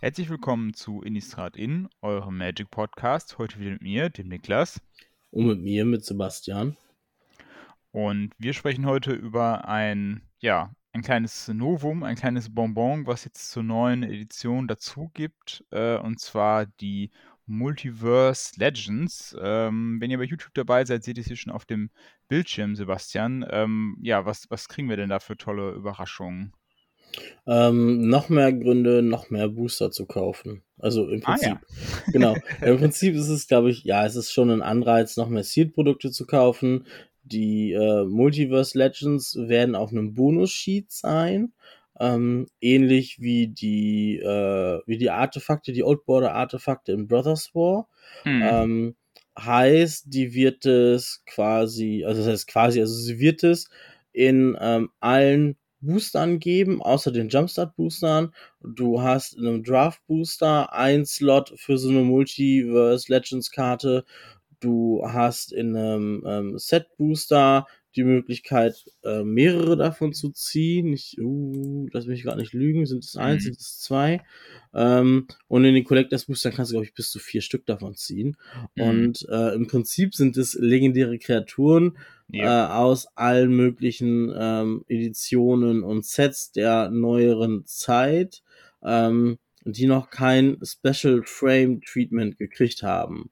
Herzlich willkommen zu Innistrad In, eurem Magic Podcast. Heute wieder mit mir, dem Niklas. Und mit mir, mit Sebastian. Und wir sprechen heute über ein, ja, ein kleines Novum, ein kleines Bonbon, was jetzt zur neuen Edition dazu gibt. Äh, und zwar die Multiverse Legends. Ähm, wenn ihr bei YouTube dabei seid, seht ihr es hier schon auf dem Bildschirm, Sebastian. Ähm, ja, was, was kriegen wir denn da für tolle Überraschungen? Ähm, noch mehr Gründe, noch mehr Booster zu kaufen. Also im Prinzip. Ah, ja. genau. Im Prinzip ist es, glaube ich, ja, es ist schon ein Anreiz, noch mehr Seed-Produkte zu kaufen. Die äh, Multiverse Legends werden auf einem Bonus-Sheet sein. Ähm, ähnlich wie die, äh, wie die Artefakte, die Old Border Artefakte in Brothers War. Mhm. Ähm, heißt, die wird es quasi, also das heißt quasi, also sie wird es in ähm, allen Boostern geben, außer den Jumpstart-Boostern. Du hast in einem Draft-Booster ein Slot für so eine Multiverse Legends-Karte. Du hast in einem ähm, Set-Booster die Möglichkeit, äh, mehrere davon zu ziehen. Ich, uh, lass mich gar nicht lügen, sind es eins, mhm. sind es zwei. Ähm, und in den Collectors Boostern kannst du, glaube ich, bis zu vier Stück davon ziehen. Mhm. Und äh, im Prinzip sind es legendäre Kreaturen ja. äh, aus allen möglichen ähm, Editionen und Sets der neueren Zeit, ähm, die noch kein Special Frame Treatment gekriegt haben.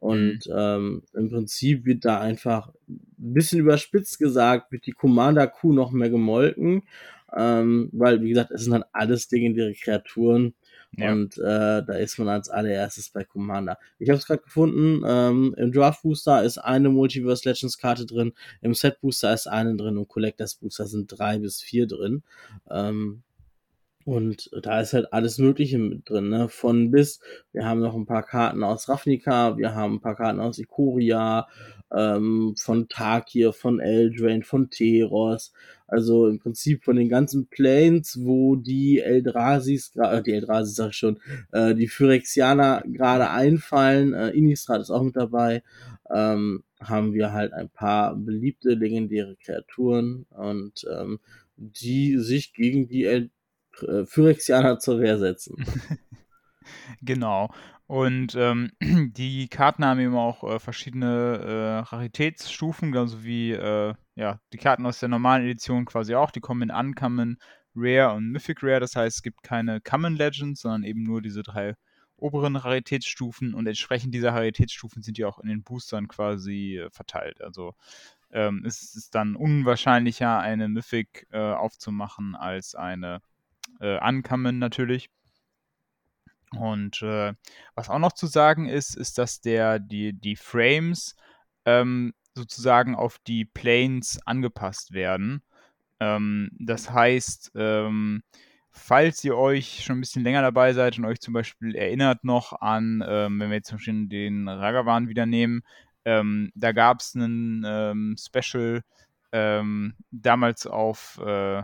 Und mhm. ähm, im Prinzip wird da einfach ein bisschen überspitzt gesagt, wird die Commander Q noch mehr gemolken. Ähm, weil, wie gesagt, es sind halt alles legendäre Kreaturen. Ja. Und äh, da ist man als allererstes bei Commander. Ich habe es gerade gefunden, ähm, im Draft Booster ist eine Multiverse Legends Karte drin, im Set Booster ist eine drin und Collectors Booster sind drei bis vier drin. Ähm, und da ist halt alles Mögliche mit drin, ne? Von bis. Wir haben noch ein paar Karten aus Ravnica, wir haben ein paar Karten aus Ikoria, ähm, von Takir, von Eldrain, von Teros. Also im Prinzip von den ganzen Planes, wo die Eldrasis, äh, die Eldrasis sag ich schon, äh, die Phyrexianer gerade einfallen, äh, Innistrad ist auch mit dabei, ähm, haben wir halt ein paar beliebte legendäre Kreaturen und ähm, die sich gegen die El äh, Phyrexianer zur Wehr setzen. genau. Und ähm, die Karten haben eben auch äh, verschiedene äh, Raritätsstufen, genauso wie äh, ja, die Karten aus der normalen Edition quasi auch. Die kommen in Uncommon, Rare und Mythic Rare. Das heißt, es gibt keine Common Legends, sondern eben nur diese drei oberen Raritätsstufen. Und entsprechend dieser Raritätsstufen sind die auch in den Boostern quasi äh, verteilt. Also ähm, es ist dann unwahrscheinlicher, eine Mythic äh, aufzumachen als eine äh, Uncommon natürlich. Und äh, was auch noch zu sagen ist, ist, dass der, die, die Frames ähm, sozusagen auf die Planes angepasst werden. Ähm, das heißt, ähm, falls ihr euch schon ein bisschen länger dabei seid und euch zum Beispiel erinnert noch an, ähm, wenn wir jetzt zum Beispiel den Ragavan wieder nehmen, ähm, da gab es einen ähm, Special damals auf äh,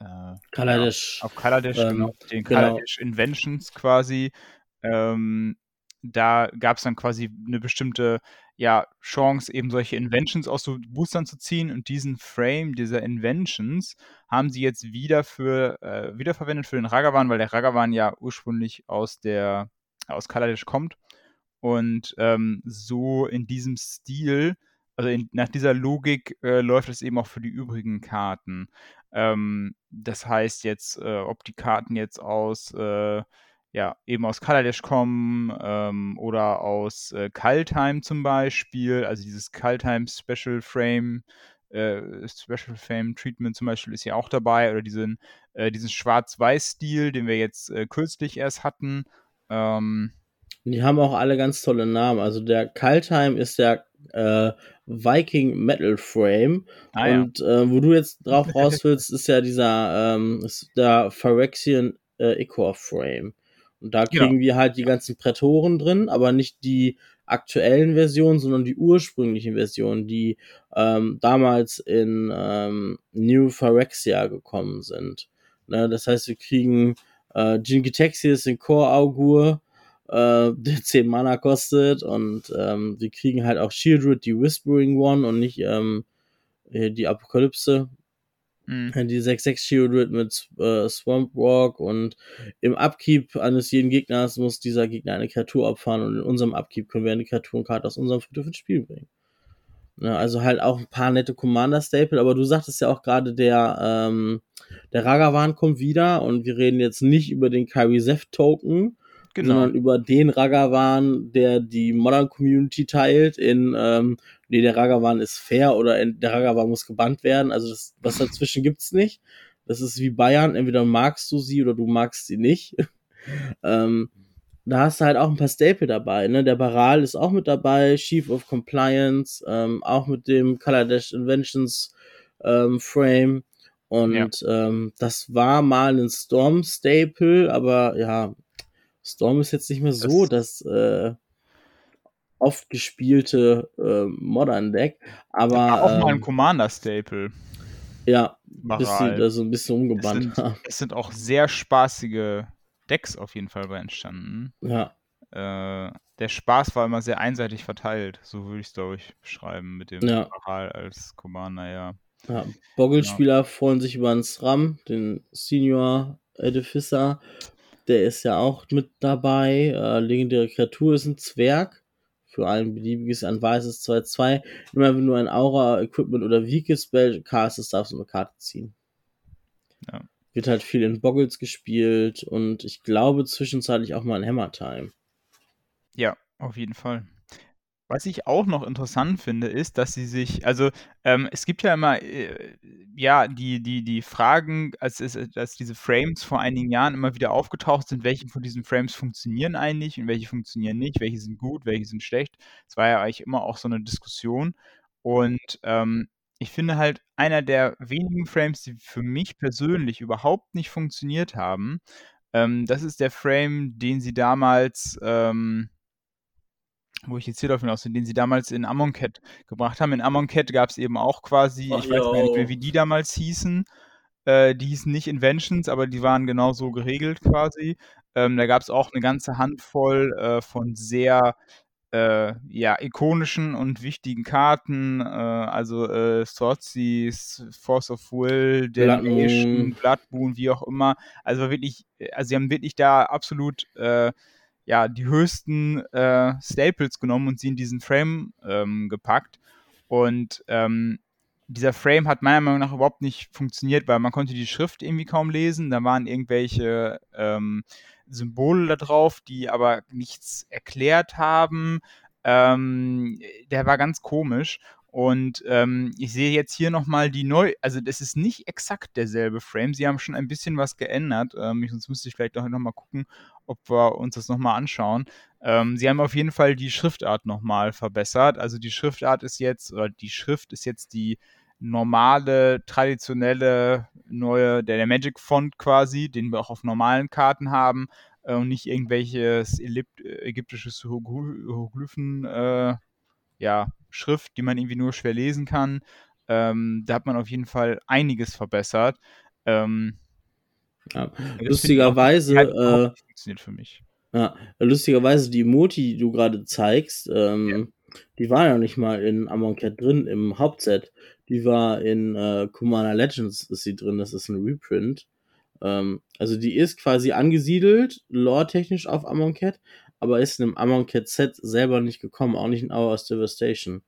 äh, Kaladesh. Ja, auf Kaladesh, ähm, genau, den genau. Kaladesh Inventions quasi. Ähm, da gab es dann quasi eine bestimmte ja, Chance, eben solche Inventions aus so Boostern zu ziehen und diesen Frame dieser Inventions haben sie jetzt wieder für äh, wiederverwendet für den Ragavan, weil der Ragavan ja ursprünglich aus der aus Kaladesh kommt und ähm, so in diesem Stil, also in, nach dieser Logik äh, läuft es eben auch für die übrigen Karten. Ähm, das heißt jetzt, äh, ob die Karten jetzt aus, äh, ja, eben aus Kaladesh kommen ähm, oder aus äh, Kaltheim zum Beispiel, also dieses Kaltheim Special Frame, äh, Special Frame Treatment zum Beispiel ist ja auch dabei oder diesen, äh, diesen Schwarz-Weiß-Stil, den wir jetzt äh, kürzlich erst hatten. Ähm, die haben auch alle ganz tolle Namen. Also der Kaltheim ist der äh, Viking Metal Frame. Ah, und ja. äh, wo du jetzt drauf raus willst, ist ja dieser ähm, ist der Phyrexian äh, Icor Frame. Und da kriegen ja. wir halt die ganzen Prätoren drin, aber nicht die aktuellen Versionen, sondern die ursprünglichen Versionen, die ähm, damals in ähm, New Phyrexia gekommen sind. Ne, das heißt, wir kriegen äh, Jingitexius in Core Augur, äh, der 10 Mana kostet und ähm, die kriegen halt auch Shieldred, die Whispering One und nicht ähm, die Apokalypse. Mhm. Die 6-6 Geodude mit äh, Swamp Walk und im Upkeep eines jeden Gegners muss dieser Gegner eine Kreatur opfern und in unserem Upkeep können wir eine Kreaturenkarte aus unserem Friedhof ins Spiel bringen. Ne, also halt auch ein paar nette Commander-Staple, aber du sagtest ja auch gerade, der, ähm, der Ragavan kommt wieder und wir reden jetzt nicht über den Kairisef-Token, genau. sondern über den Ragavan, der die Modern Community teilt in, ähm, nee, der Ragavan ist fair oder der Ragavan muss gebannt werden. Also das, was dazwischen gibt's nicht. Das ist wie Bayern, entweder magst du sie oder du magst sie nicht. ähm, da hast du halt auch ein paar Staple dabei, ne? Der Baral ist auch mit dabei, Chief of Compliance, ähm, auch mit dem Color Dash Inventions ähm, Frame. Und ja. ähm, das war mal ein Storm-Staple, aber ja, Storm ist jetzt nicht mehr so das, das äh, oft gespielte äh, Modern-Deck. Aber war auch ähm, mal ein Commander-Staple. Ja, bis sie da so ein bisschen umgebannt haben. Es sind auch sehr spaßige Decks auf jeden Fall bei entstanden. Ja. Äh, der Spaß war immer sehr einseitig verteilt, so würde ich es, glaube ich, beschreiben, mit dem ja. als Commander, ja. Ja, Boggle-Spieler ja. freuen sich über einen SRAM, den Senior Edificer. Der ist ja auch mit dabei. Äh, legendäre Kreatur ist ein Zwerg. Für ein beliebiges, ein weißes 2-2. Immer wenn du ein Aura, Equipment oder Vehicle Spell castest, darfst du eine Karte ziehen. Ja wird halt viel in Boggles gespielt und ich glaube zwischenzeitlich auch mal in Hammer Time. Ja, auf jeden Fall. Was ich auch noch interessant finde, ist, dass sie sich, also ähm, es gibt ja immer, äh, ja, die, die, die Fragen, als, als diese Frames vor einigen Jahren immer wieder aufgetaucht sind, welche von diesen Frames funktionieren eigentlich und welche funktionieren nicht, welche sind gut, welche sind schlecht. Es war ja eigentlich immer auch so eine Diskussion. Und ähm, ich finde halt, einer der wenigen Frames, die für mich persönlich überhaupt nicht funktioniert haben, ähm, das ist der Frame, den sie damals, ähm, wo ich jetzt hier darauf hinaus bin, den sie damals in Amonkhet gebracht haben. In Amonkhet gab es eben auch quasi, Ach, ich weiß gar nicht mehr, wie die damals hießen. Äh, die hießen nicht Inventions, aber die waren genauso geregelt quasi. Ähm, da gab es auch eine ganze Handvoll äh, von sehr äh, ja, ikonischen und wichtigen Karten, äh, also äh, Sorceries, Force of Will, Damnation, Bloodboon, wie auch immer. Also wirklich, also sie haben wirklich da absolut äh, ja, die höchsten äh, Staples genommen und sie in diesen Frame ähm, gepackt. Und ähm, dieser Frame hat meiner Meinung nach überhaupt nicht funktioniert, weil man konnte die Schrift irgendwie kaum lesen. Da waren irgendwelche ähm, Symbole da drauf, die aber nichts erklärt haben. Ähm, der war ganz komisch. Und ähm, ich sehe jetzt hier nochmal die neu, also das ist nicht exakt derselbe Frame. Sie haben schon ein bisschen was geändert. Ähm, sonst müsste ich vielleicht nochmal gucken, ob wir uns das nochmal anschauen. Ähm, sie haben auf jeden Fall die Schriftart nochmal verbessert. Also die Schriftart ist jetzt, oder die Schrift ist jetzt die normale, traditionelle, neue, der, der Magic Font quasi, den wir auch auf normalen Karten haben äh, und nicht irgendwelches ägyptisches Hieroglyphen, äh, ja, Schrift, die man irgendwie nur schwer lesen kann. Ähm, da hat man auf jeden Fall einiges verbessert. Ähm, ja, lustigerweise äh, funktioniert für mich. Ja, lustigerweise die Emoti, die du gerade zeigst, ähm, ja. die war ja nicht mal in Amon Cat drin im Hauptset. Die war in äh, Commander Legends ist sie drin, das ist ein Reprint. Ähm, also die ist quasi angesiedelt, lore-technisch auf Amonkhet, aber ist in einem Amonkhet-Set selber nicht gekommen, auch nicht in Hours Devastation.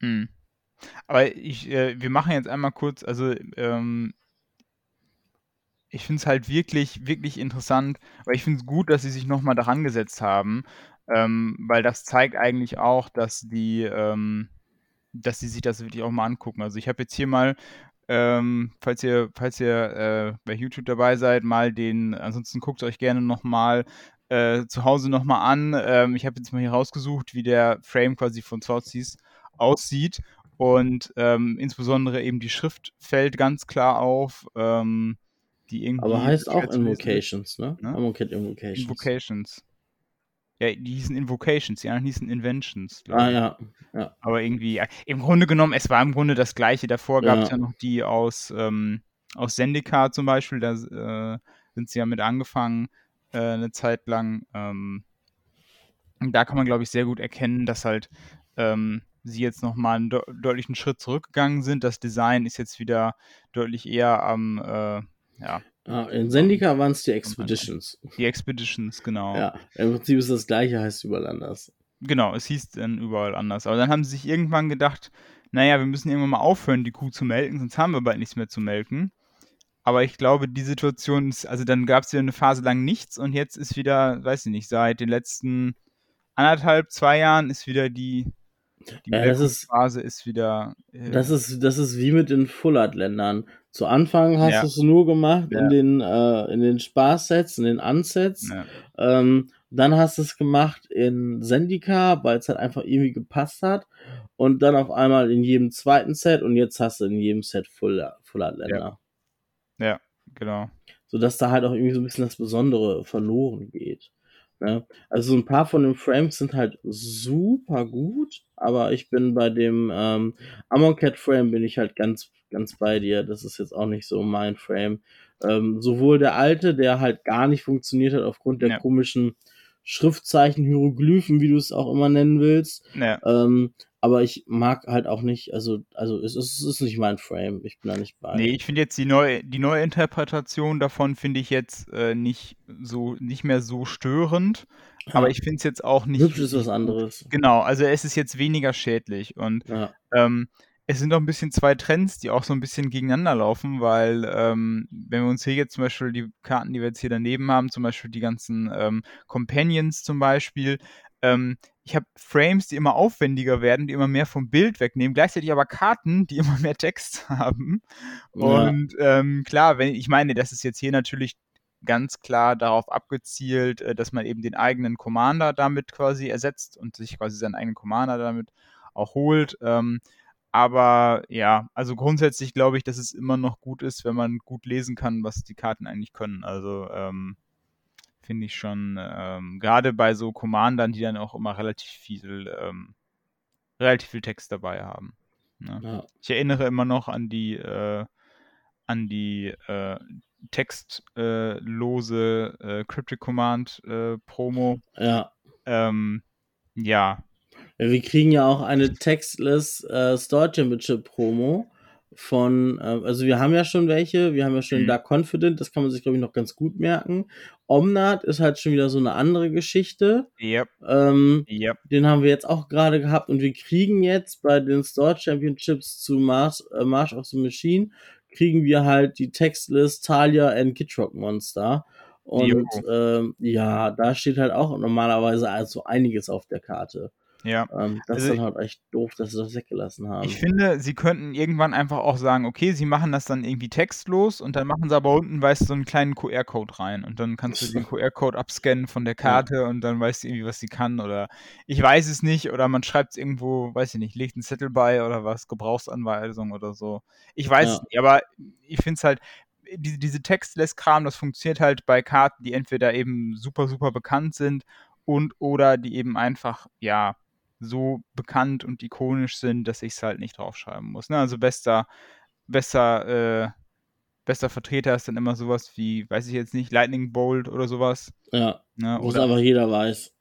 Hm. Aber ich, äh, wir machen jetzt einmal kurz, also ähm, ich finde es halt wirklich, wirklich interessant, weil ich finde es gut, dass sie sich nochmal daran gesetzt haben, ähm, weil das zeigt eigentlich auch, dass die, ähm, dass sie sich das wirklich auch mal angucken. Also ich habe jetzt hier mal, ähm, falls ihr, falls ihr äh, bei YouTube dabei seid, mal den, ansonsten guckt euch gerne nochmal äh, zu Hause nochmal an. Ähm, ich habe jetzt mal hier rausgesucht, wie der Frame quasi von Sorcies aussieht. Und ähm, insbesondere eben die Schrift fällt ganz klar auf. Ähm, die irgendwie Aber heißt auch Invocations, ne? ne? Invocations. Invocations. Ja, die hießen Invocations, die anderen hießen Inventions. Ah, ja. ja. Aber irgendwie, im Grunde genommen, es war im Grunde das gleiche. Davor gab es ja. ja noch die aus, ähm, aus Zendika zum Beispiel, da äh, sind sie ja mit angefangen, äh, eine Zeit lang. Ähm, da kann man, glaube ich, sehr gut erkennen, dass halt ähm, sie jetzt nochmal einen de deutlichen Schritt zurückgegangen sind. Das Design ist jetzt wieder deutlich eher am, äh, ja. Ah, in Sendika waren es die Expeditions. Die Expeditions, genau. Ja, im Prinzip ist das gleiche, heißt überall anders. Genau, es hieß dann überall anders. Aber dann haben sie sich irgendwann gedacht, naja, wir müssen irgendwann mal aufhören, die Kuh zu melken, sonst haben wir bald nichts mehr zu melken. Aber ich glaube, die Situation ist, also dann gab es wieder eine Phase lang nichts und jetzt ist wieder, weiß ich nicht, seit den letzten anderthalb, zwei Jahren ist wieder die, die ja, ist, Phase ist wieder. Äh, das ist, das ist wie mit den Fullard-Ländern. Zu Anfang hast ja. du es nur gemacht ja. in den, äh, in den Spaßsets, in den Unsets. Ähm, dann hast du es gemacht in Sendika, weil es halt einfach irgendwie gepasst hat. Und dann auf einmal in jedem zweiten Set und jetzt hast du in jedem Set Fullard-Länder. Ja. genau. Sodass da halt auch irgendwie so ein bisschen das Besondere verloren geht. Ne? Also ein paar von den Frames sind halt super gut, aber ich bin bei dem ähm, Amon Cat Frame bin ich halt ganz, ganz bei dir. Das ist jetzt auch nicht so mein Frame. Ähm, sowohl der alte, der halt gar nicht funktioniert hat aufgrund der ja. komischen Schriftzeichen, Hieroglyphen, wie du es auch immer nennen willst. Ja. Ähm, aber ich mag halt auch nicht, also, also es, ist, es ist nicht mein Frame, ich bin da nicht bei. Nee, ich finde jetzt die neue, die neue Interpretation davon finde ich jetzt äh, nicht so, nicht mehr so störend. Ja. Aber ich finde es jetzt auch nicht. Hübsch ist was anderes. Genau, also es ist jetzt weniger schädlich. Und ja. ähm, es sind auch ein bisschen zwei Trends, die auch so ein bisschen gegeneinander laufen, weil ähm, wenn wir uns hier jetzt zum Beispiel die Karten, die wir jetzt hier daneben haben, zum Beispiel die ganzen ähm, Companions zum Beispiel, ähm, ich habe Frames, die immer aufwendiger werden, die immer mehr vom Bild wegnehmen, gleichzeitig aber Karten, die immer mehr Text haben. Ja. Und ähm, klar, wenn ich meine, das ist jetzt hier natürlich ganz klar darauf abgezielt, äh, dass man eben den eigenen Commander damit quasi ersetzt und sich quasi seinen eigenen Commander damit auch holt. Ähm, aber ja, also grundsätzlich glaube ich, dass es immer noch gut ist, wenn man gut lesen kann, was die Karten eigentlich können. Also ähm, finde ich schon, ähm, gerade bei so Commandern, die dann auch immer relativ viel, ähm, relativ viel Text dabei haben. Ne? Ja. Ich erinnere immer noch an die, äh, an die äh, textlose äh, Cryptic Command äh, Promo. Ja. Ähm, ja. Wir kriegen ja auch eine Textless äh, Store Championship Promo von, äh, also wir haben ja schon welche, wir haben ja schon mhm. Dark Confident, das kann man sich, glaube ich, noch ganz gut merken. Omnat ist halt schon wieder so eine andere Geschichte. Yep. Ähm, yep. Den haben wir jetzt auch gerade gehabt und wir kriegen jetzt bei den Store Championships zu March, äh, March of the Machine, kriegen wir halt die Textlist Talia and Kidrock Monster. Und ähm, ja, da steht halt auch normalerweise also einiges auf der Karte. Ja. Ähm, das also ist dann halt echt doof, dass sie das weggelassen haben. Ich finde, sie könnten irgendwann einfach auch sagen, okay, sie machen das dann irgendwie textlos und dann machen sie aber unten, weißt du, so einen kleinen QR-Code rein und dann kannst du den QR-Code abscannen von der Karte ja. und dann weißt du irgendwie, was sie kann oder ich weiß es nicht oder man schreibt es irgendwo, weiß ich nicht, legt einen Zettel bei oder was, Gebrauchsanweisung oder so. Ich weiß ja. es nicht, aber ich finde es halt, die, diese Textless-Kram, das funktioniert halt bei Karten, die entweder eben super, super bekannt sind und oder die eben einfach, ja, so bekannt und ikonisch sind, dass ich es halt nicht draufschreiben muss. Ne? Also bester, besser, äh, bester Vertreter ist dann immer sowas wie, weiß ich jetzt nicht, Lightning Bolt oder sowas. Ja. Ne? Wo es einfach jeder weiß.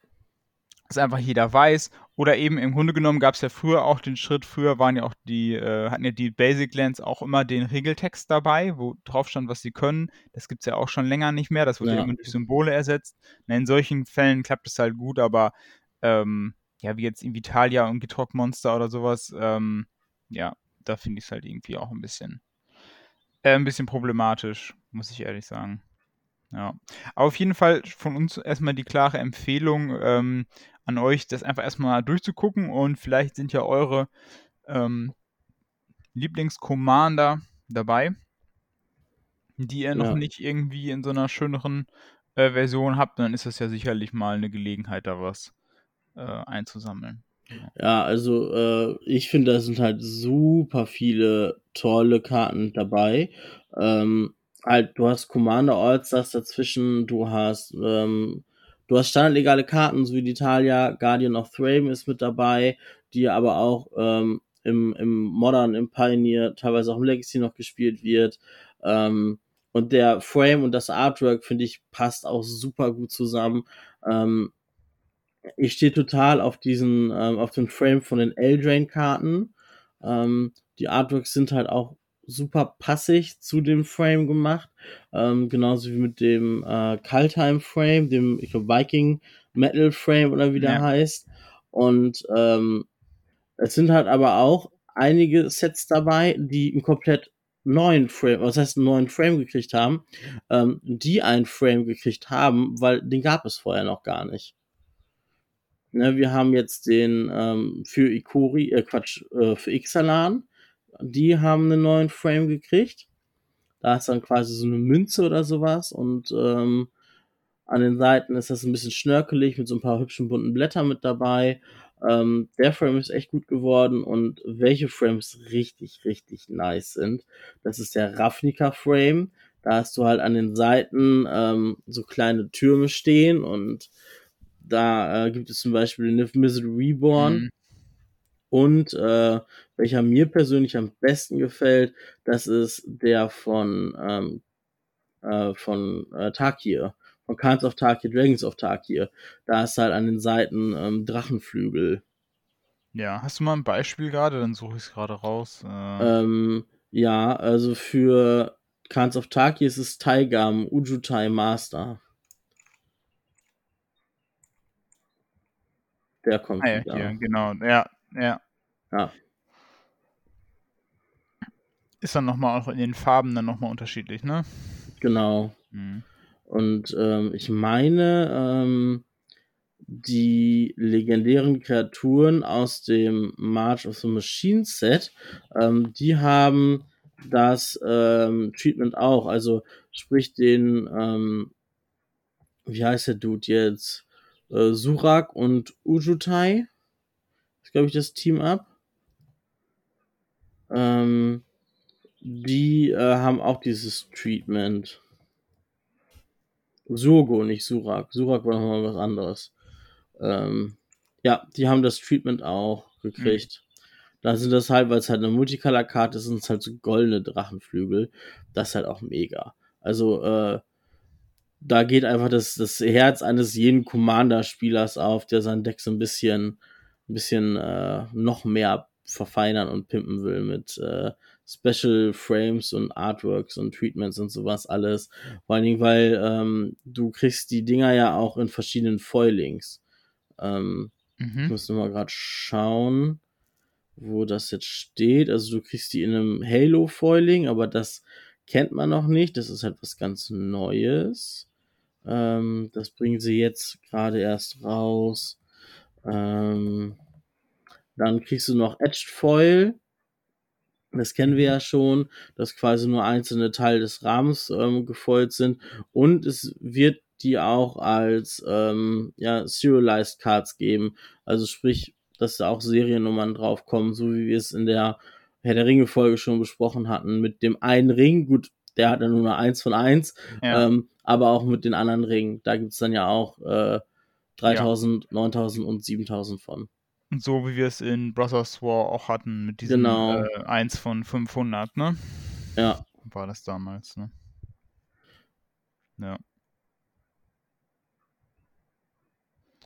Was einfach jeder weiß. Oder eben im Grunde genommen gab es ja früher auch den Schritt, früher waren ja auch die, äh, hatten ja die Basic Lands auch immer den Regeltext dabei, wo drauf stand, was sie können. Das gibt es ja auch schon länger nicht mehr. Das wurde ja. immer durch Symbole ersetzt. Na, in solchen Fällen klappt es halt gut, aber ähm, ja, wie jetzt in Vitalia und Gitrock Monster oder sowas, ähm, ja, da finde ich es halt irgendwie auch ein bisschen, äh, ein bisschen problematisch, muss ich ehrlich sagen. Ja. Aber auf jeden Fall von uns erstmal die klare Empfehlung ähm, an euch, das einfach erstmal durchzugucken und vielleicht sind ja eure ähm, Lieblingscommander dabei, die ihr ja. noch nicht irgendwie in so einer schöneren äh, Version habt, dann ist das ja sicherlich mal eine Gelegenheit, da was äh, einzusammeln. Ja, also äh, ich finde, da sind halt super viele tolle Karten dabei. Ähm, halt, du hast Commander Allstars dazwischen, du hast ähm, du hast standardlegale Karten, so wie die Italia, Guardian of Thraben ist mit dabei, die aber auch ähm, im, im Modern, im Pioneer, teilweise auch im Legacy noch gespielt wird. Ähm, und der Frame und das Artwork, finde ich, passt auch super gut zusammen. Ähm, Ich stehe total auf diesen, ähm, auf den Frame von den Eldrain-Karten. Ähm, die Artworks sind halt auch super passig zu dem Frame gemacht. Ähm, genauso wie mit dem äh, Kaltheim Frame, dem, ich glaube, Viking Metal Frame oder wie der ja. heißt. Und ähm, es sind halt aber auch einige Sets dabei, die einen komplett neuen Frame, was heißt einen neuen Frame gekriegt haben, ähm, die einen Frame gekriegt haben, weil den gab es vorher noch gar nicht. Ne, wir haben jetzt den ähm, für Ikori, äh Quatsch, äh, für Ixalan, die haben einen neuen Frame gekriegt. Da ist dann quasi so eine Münze oder sowas und ähm, an den Seiten ist das ein bisschen schnörkelig mit so ein paar hübschen bunten Blättern mit dabei. Ähm, der Frame ist echt gut geworden und welche Frames richtig, richtig nice sind, das ist der Ravnica Frame. Da hast du halt an den Seiten ähm, so kleine Türme stehen und da äh, gibt es zum Beispiel den Niv Misery Reborn. Mhm. Und äh, welcher mir persönlich am besten gefällt, das ist der von, ähm, äh, von äh, Takir. Von Khans of Takir, Dragons of Takir. Da ist halt an den Seiten ähm, Drachenflügel. Ja, hast du mal ein Beispiel gerade? Dann suche ich es gerade raus. Äh... Ähm, ja, also für Khans of Takir ist es Taigam Ujutai Master. Der kommt ah, ja. Hier, genau, ja, ja. Ja. Ist dann nochmal auch in den Farben dann nochmal unterschiedlich, ne? Genau. Mhm. Und ähm, ich meine, ähm, die legendären Kreaturen aus dem March of the Machine Set, ähm, die haben das ähm, Treatment auch. Also sprich den, ähm, wie heißt der Dude jetzt? Äh, Surak und Ujutai. Ist, glaube ich, das Team-Up. Ähm, die äh, haben auch dieses Treatment. Surgo, nicht Surak. Surak war nochmal was anderes. Ähm, ja, die haben das Treatment auch gekriegt. Mhm. Da sind das halt, weil es halt eine Multicolor-Karte ist, sind es halt so goldene Drachenflügel. Das ist halt auch mega. Also, äh, da geht einfach das, das Herz eines jeden Commander-Spielers auf, der sein Deck so ein bisschen, ein bisschen äh, noch mehr verfeinern und pimpen will mit äh, Special Frames und Artworks und Treatments und sowas alles. Vor allen Dingen, weil ähm, du kriegst die Dinger ja auch in verschiedenen Foilings. Ähm, mhm. Ich muss nur mal gerade schauen, wo das jetzt steht. Also du kriegst die in einem Halo-Foiling, aber das kennt man noch nicht. Das ist halt was ganz Neues. Ähm, das bringen sie jetzt gerade erst raus. Ähm, dann kriegst du noch Edged Foil. Das kennen wir ja schon, dass quasi nur einzelne Teile des Rahmens ähm, gefoilt sind. Und es wird die auch als ähm, ja, Serialized Cards geben. Also sprich, dass da auch Seriennummern draufkommen, so wie wir es in der Herr der Ringe Folge schon besprochen hatten, mit dem einen Ring. Gut, der hat dann nur eine 1 von 1, ja. ähm, aber auch mit den anderen Ringen. Da gibt es dann ja auch äh, 3000, ja. 9000 und 7000 von. Und so wie wir es in Brothers War auch hatten, mit diesem genau. äh, 1 von 500, ne? Ja. War das damals, ne? Ja.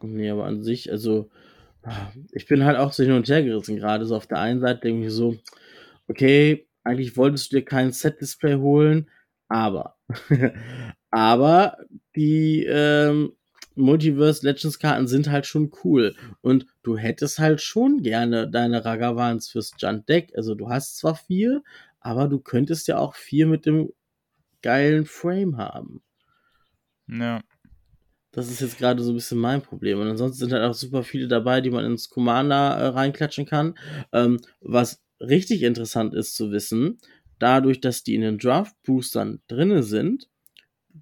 Nee, aber an sich, also, ich bin halt auch so hin und her gerissen gerade. So auf der einen Seite denke ich so, okay, eigentlich wolltest du dir kein Set-Display holen, aber, aber die ähm, Multiverse Legends Karten sind halt schon cool und du hättest halt schon gerne deine Ragavans fürs Junt Deck. Also du hast zwar vier, aber du könntest ja auch vier mit dem geilen Frame haben. Ja. Das ist jetzt gerade so ein bisschen mein Problem. Und ansonsten sind halt auch super viele dabei, die man ins Commander äh, reinklatschen kann. Ähm, was richtig interessant ist zu wissen, dadurch, dass die in den Draft-Boostern drinne sind,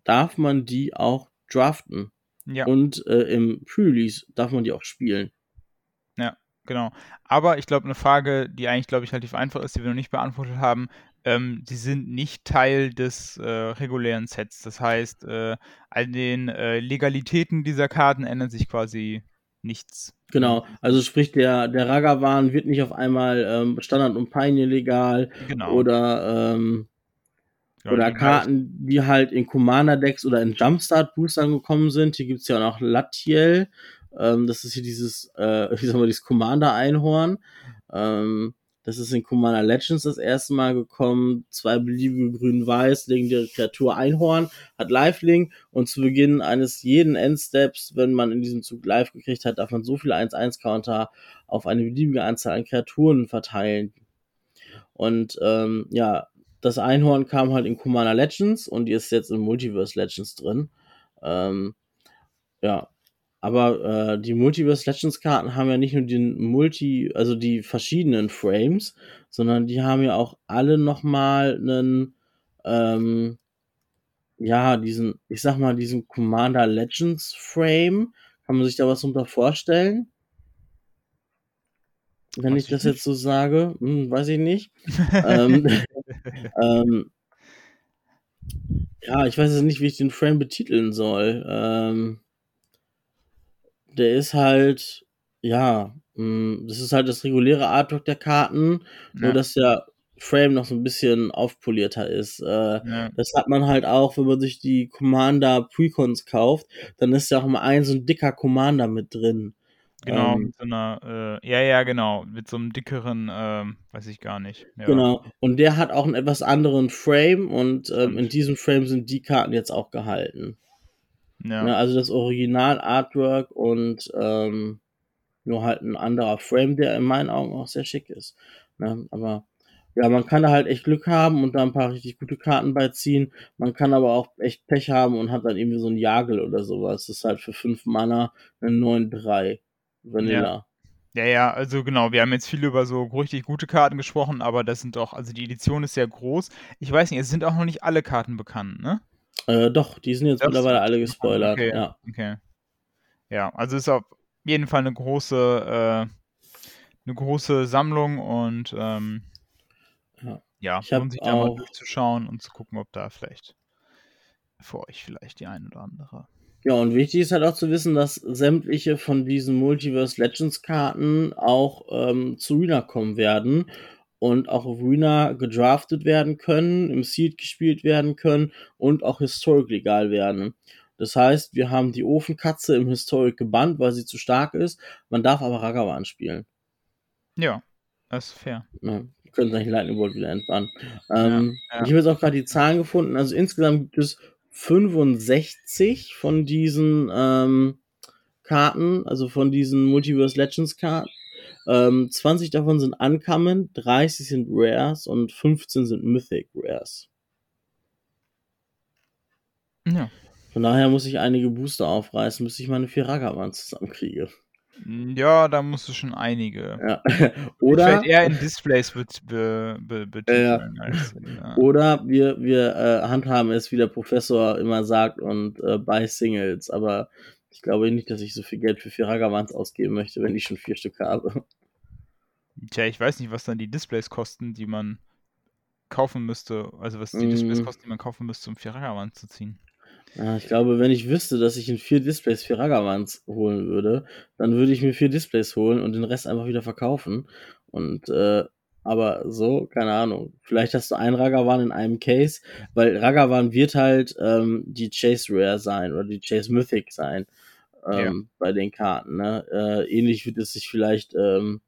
darf man die auch draften. Ja. Und äh, im Pre-Release darf man die auch spielen. Ja, genau. Aber ich glaube, eine Frage, die eigentlich, glaube ich, relativ einfach ist, die wir noch nicht beantwortet haben, ähm, die sind nicht Teil des äh, regulären Sets. Das heißt, äh, an den äh, Legalitäten dieser Karten ändert sich quasi nichts. Genau, also sprich, der, der Ragavan wird nicht auf einmal ähm, Standard und Pioneer legal genau. oder, ähm, ja, oder Karten, die halt in Commander-Decks oder in Jumpstart-Boostern gekommen sind. Hier gibt es ja auch noch Latiel, Ähm, das ist hier dieses, äh, ich sag mal, dieses Commander-Einhorn. Ähm, das ist in Commander Legends das erste Mal gekommen. Zwei beliebige grün-weiß, legendäre Kreatur Einhorn, hat Lifelink und zu Beginn eines jeden Endsteps, wenn man in diesem Zug live gekriegt hat, darf man so viele 1-1-Counter auf eine beliebige Anzahl an Kreaturen verteilen. Und ähm, ja, das Einhorn kam halt in Commander Legends und die ist jetzt in Multiverse Legends drin. Ähm, ja, aber äh, die Multiverse Legends Karten haben ja nicht nur den Multi, also die verschiedenen Frames, sondern die haben ja auch alle nochmal einen, ähm, ja, diesen, ich sag mal, diesen Commander Legends Frame. Kann man sich da was unter vorstellen? Wenn weiß ich das nicht. jetzt so sage, hm, weiß ich nicht. ähm, ähm, ja, ich weiß jetzt nicht, wie ich den Frame betiteln soll. Ähm, der ist halt, ja, hm, das ist halt das reguläre Artwork der Karten, ja. nur dass der Frame noch so ein bisschen aufpolierter ist. Äh, ja. Das hat man halt auch, wenn man sich die Commander Precons kauft, dann ist ja auch immer ein so ein dicker Commander mit drin. Genau, ähm, mit so einer, äh, ja, ja, genau, mit so einem dickeren, ähm, weiß ich gar nicht. Ja. Genau, und der hat auch einen etwas anderen Frame und ähm, in diesem Frame sind die Karten jetzt auch gehalten. Ja. Ne, also das Original-Artwork und ähm, nur halt ein anderer Frame, der in meinen Augen auch sehr schick ist. Ne? Aber ja, man kann da halt echt Glück haben und da ein paar richtig gute Karten beiziehen. Man kann aber auch echt Pech haben und hat dann irgendwie so ein Jagel oder sowas. Das ist halt für 5 Mana eine 9-3 Vanilla. Ja. Ja, ja, also genau, wir haben jetzt viel über so richtig gute Karten gesprochen, aber das sind doch, also die Edition ist sehr groß. Ich weiß nicht, es sind auch noch nicht alle Karten bekannt, ne? Äh, doch, die sind jetzt das mittlerweile alle gespoilert. Okay, ja. okay. Ja, also ist auf jeden Fall eine große, äh, eine große Sammlung und ähm, ja, ja ich lohnt sich da mal durchzuschauen und zu gucken, ob da vielleicht für euch vielleicht die ein oder andere. Ja, und wichtig ist halt auch zu wissen, dass sämtliche von diesen Multiverse Legends Karten auch ähm, zu Rina kommen werden und auch auf Arena gedraftet werden können, im Seed gespielt werden können und auch Historic legal werden. Das heißt, wir haben die Ofenkatze im Historic gebannt, weil sie zu stark ist. Man darf aber Ragavan spielen. Ja, das ist fair. Ja, wir können eigentlich Lightning Bolt wieder entbannen. Ähm, ja, ja. Ich habe jetzt auch gerade die Zahlen gefunden. Also insgesamt gibt es 65 von diesen ähm, Karten, also von diesen Multiverse Legends Karten. Ähm, 20 davon sind Uncommon, 30 sind Rares und 15 sind Mythic Rares. Ja. Von daher muss ich einige Booster aufreißen, bis ich meine vier Ragavan zusammenkriege. Ja, da musst du schon einige. Ja. Oder Vielleicht eher in Displays be, be, be, betiteln. Äh, als, ja. Oder wir, wir äh, handhaben es, wie der Professor immer sagt, und äh, bei Singles. Aber ich glaube nicht, dass ich so viel Geld für vier Ragavans ausgeben möchte, wenn ich schon vier Stück habe. Tja, ich weiß nicht, was dann die Displays kosten, die man kaufen müsste. Also was die mm. Displays kosten, die man kaufen müsste, um vier Ragavans zu ziehen. Ich glaube, wenn ich wüsste, dass ich in vier Displays vier Ragavans holen würde, dann würde ich mir vier Displays holen und den Rest einfach wieder verkaufen. Und äh, aber so, keine Ahnung. Vielleicht hast du ein Ragavan in einem Case, weil Ragavan wird halt ähm, die Chase Rare sein oder die Chase Mythic sein ähm, ja. bei den Karten. Ne? Äh, ähnlich wird es sich vielleicht ähm,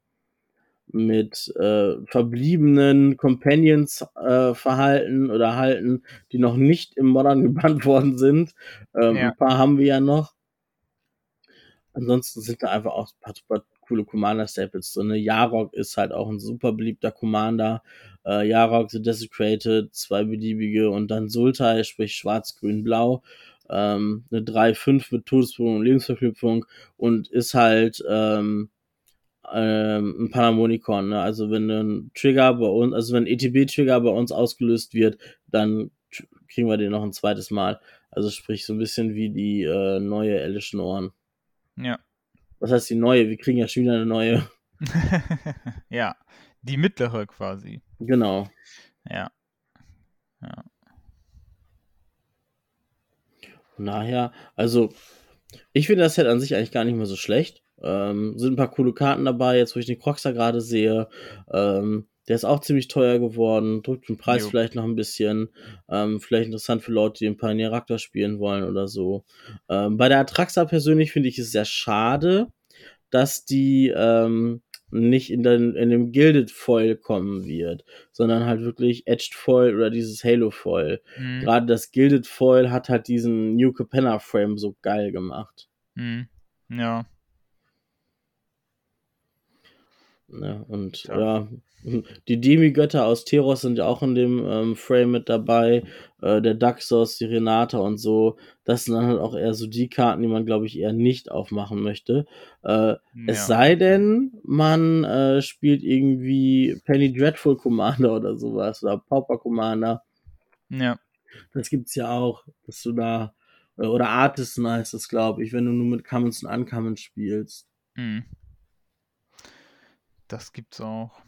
mit äh, verbliebenen Companions äh, verhalten oder halten, die noch nicht im Modern gebannt worden sind. Ähm, ja. Ein paar haben wir ja noch. Ansonsten sind da einfach auch ein paar super coole Commander-Staples drin. Ne? Yarok ist halt auch ein super beliebter Commander. Äh, Yarok, The Desecrated, zwei beliebige und dann Sultai, sprich schwarz, grün, blau. Ähm, eine 3-5 mit Todesprung und Lebensverknüpfung und ist halt ähm, ähm, ein Panharmonikon. Ne? Also wenn ein Trigger bei uns, also wenn ein ETB-Trigger bei uns ausgelöst wird, dann kriegen wir den noch ein zweites Mal. Also sprich so ein bisschen wie die äh, neue Elischen Ohren. Ja. Was heißt die neue? Wir kriegen ja schon wieder eine neue. ja, die mittlere quasi. Genau. Ja. Ja. Daher, also ich finde das Set an sich eigentlich gar nicht mehr so schlecht. Ähm, sind ein paar coole Karten dabei, jetzt wo ich den Croxer gerade sehe. Ähm, der ist auch ziemlich teuer geworden, drückt den Preis jo. vielleicht noch ein bisschen. Ähm, vielleicht interessant für Leute, die den Pioneer Raptor spielen wollen oder so. Ähm, bei der Atraxa persönlich finde ich es sehr schade, dass die ähm, nicht in, den, in dem Gilded Foil kommen wird, sondern halt wirklich Edged Foil oder dieses Halo Foil. Mhm. Gerade das Gilded Foil hat halt diesen New Capenna Frame so geil gemacht. Mhm. Ja. Ja, und ja. ja. die Demigötter aus Teros sind ja auch in dem ähm, Frame mit dabei. Äh, der Daxos, die Renata und so. Das sind dann halt auch eher so die Karten, die man, glaube ich, eher nicht aufmachen möchte. Äh, ja. Es sei denn, man äh, spielt irgendwie Penny Dreadful Commander oder sowas oder Pauper Commander. Ja. Das gibt's ja auch, dass du da äh, oder Artisan heißt das, glaube ich, wenn du nur mit Commons und Uncommons spielst. Mhm. Das gibt's auch.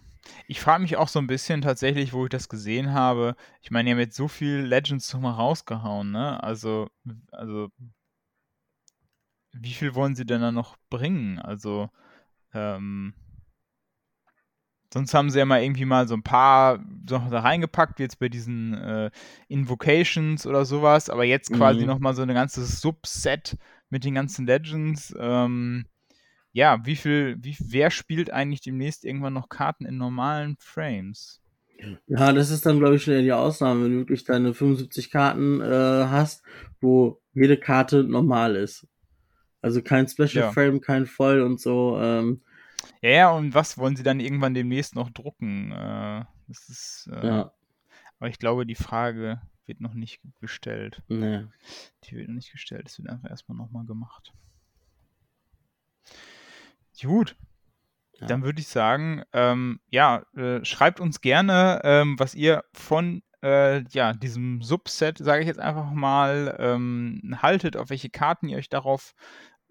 Ich frage mich auch so ein bisschen tatsächlich, wo ich das gesehen habe. Ich meine, die haben jetzt so viel Legends nochmal rausgehauen, ne? Also, also, wie viel wollen sie denn da noch bringen? Also, ähm, sonst haben sie ja mal irgendwie mal so ein paar so da reingepackt, wie jetzt bei diesen äh, Invocations oder sowas, aber jetzt quasi mhm. nochmal so ein ganzes Subset mit den ganzen Legends. Ähm, ja, wie viel, wie, wer spielt eigentlich demnächst irgendwann noch Karten in normalen Frames? Ja, das ist dann, glaube ich, schon eher die Ausnahme, wenn du wirklich deine 75 Karten äh, hast, wo jede Karte normal ist. Also kein Special ja. Frame, kein Voll und so. Ähm. Ja, ja, und was wollen sie dann irgendwann demnächst noch drucken? Äh, das ist, äh, ja. Aber ich glaube, die Frage wird noch nicht gestellt. Nee. Die wird noch nicht gestellt, es wird einfach erstmal nochmal gemacht. Gut. Ja. Dann würde ich sagen, ähm, ja, äh, schreibt uns gerne, ähm, was ihr von äh, ja, diesem Subset, sage ich jetzt einfach mal, ähm, haltet, auf welche Karten ihr euch darauf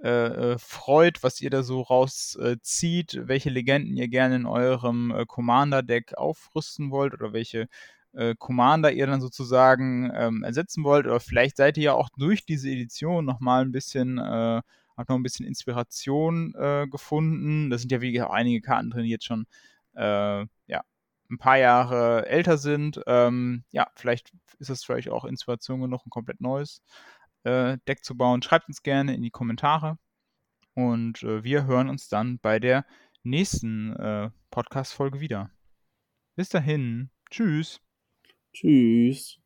äh, äh freut, was ihr da so rauszieht, welche Legenden ihr gerne in eurem äh, Commander-Deck aufrüsten wollt oder welche äh, Commander ihr dann sozusagen ähm, ersetzen wollt. Oder vielleicht seid ihr ja auch durch diese Edition nochmal ein bisschen habe noch ein bisschen Inspiration äh, gefunden. Da sind ja wie auch einige Karten drin, die jetzt schon äh, ja, ein paar Jahre älter sind. Ähm, ja, vielleicht ist für euch auch Inspiration genug, ein komplett neues äh, Deck zu bauen. Schreibt uns gerne in die Kommentare und äh, wir hören uns dann bei der nächsten äh, Podcast-Folge wieder. Bis dahin. Tschüss. Tschüss.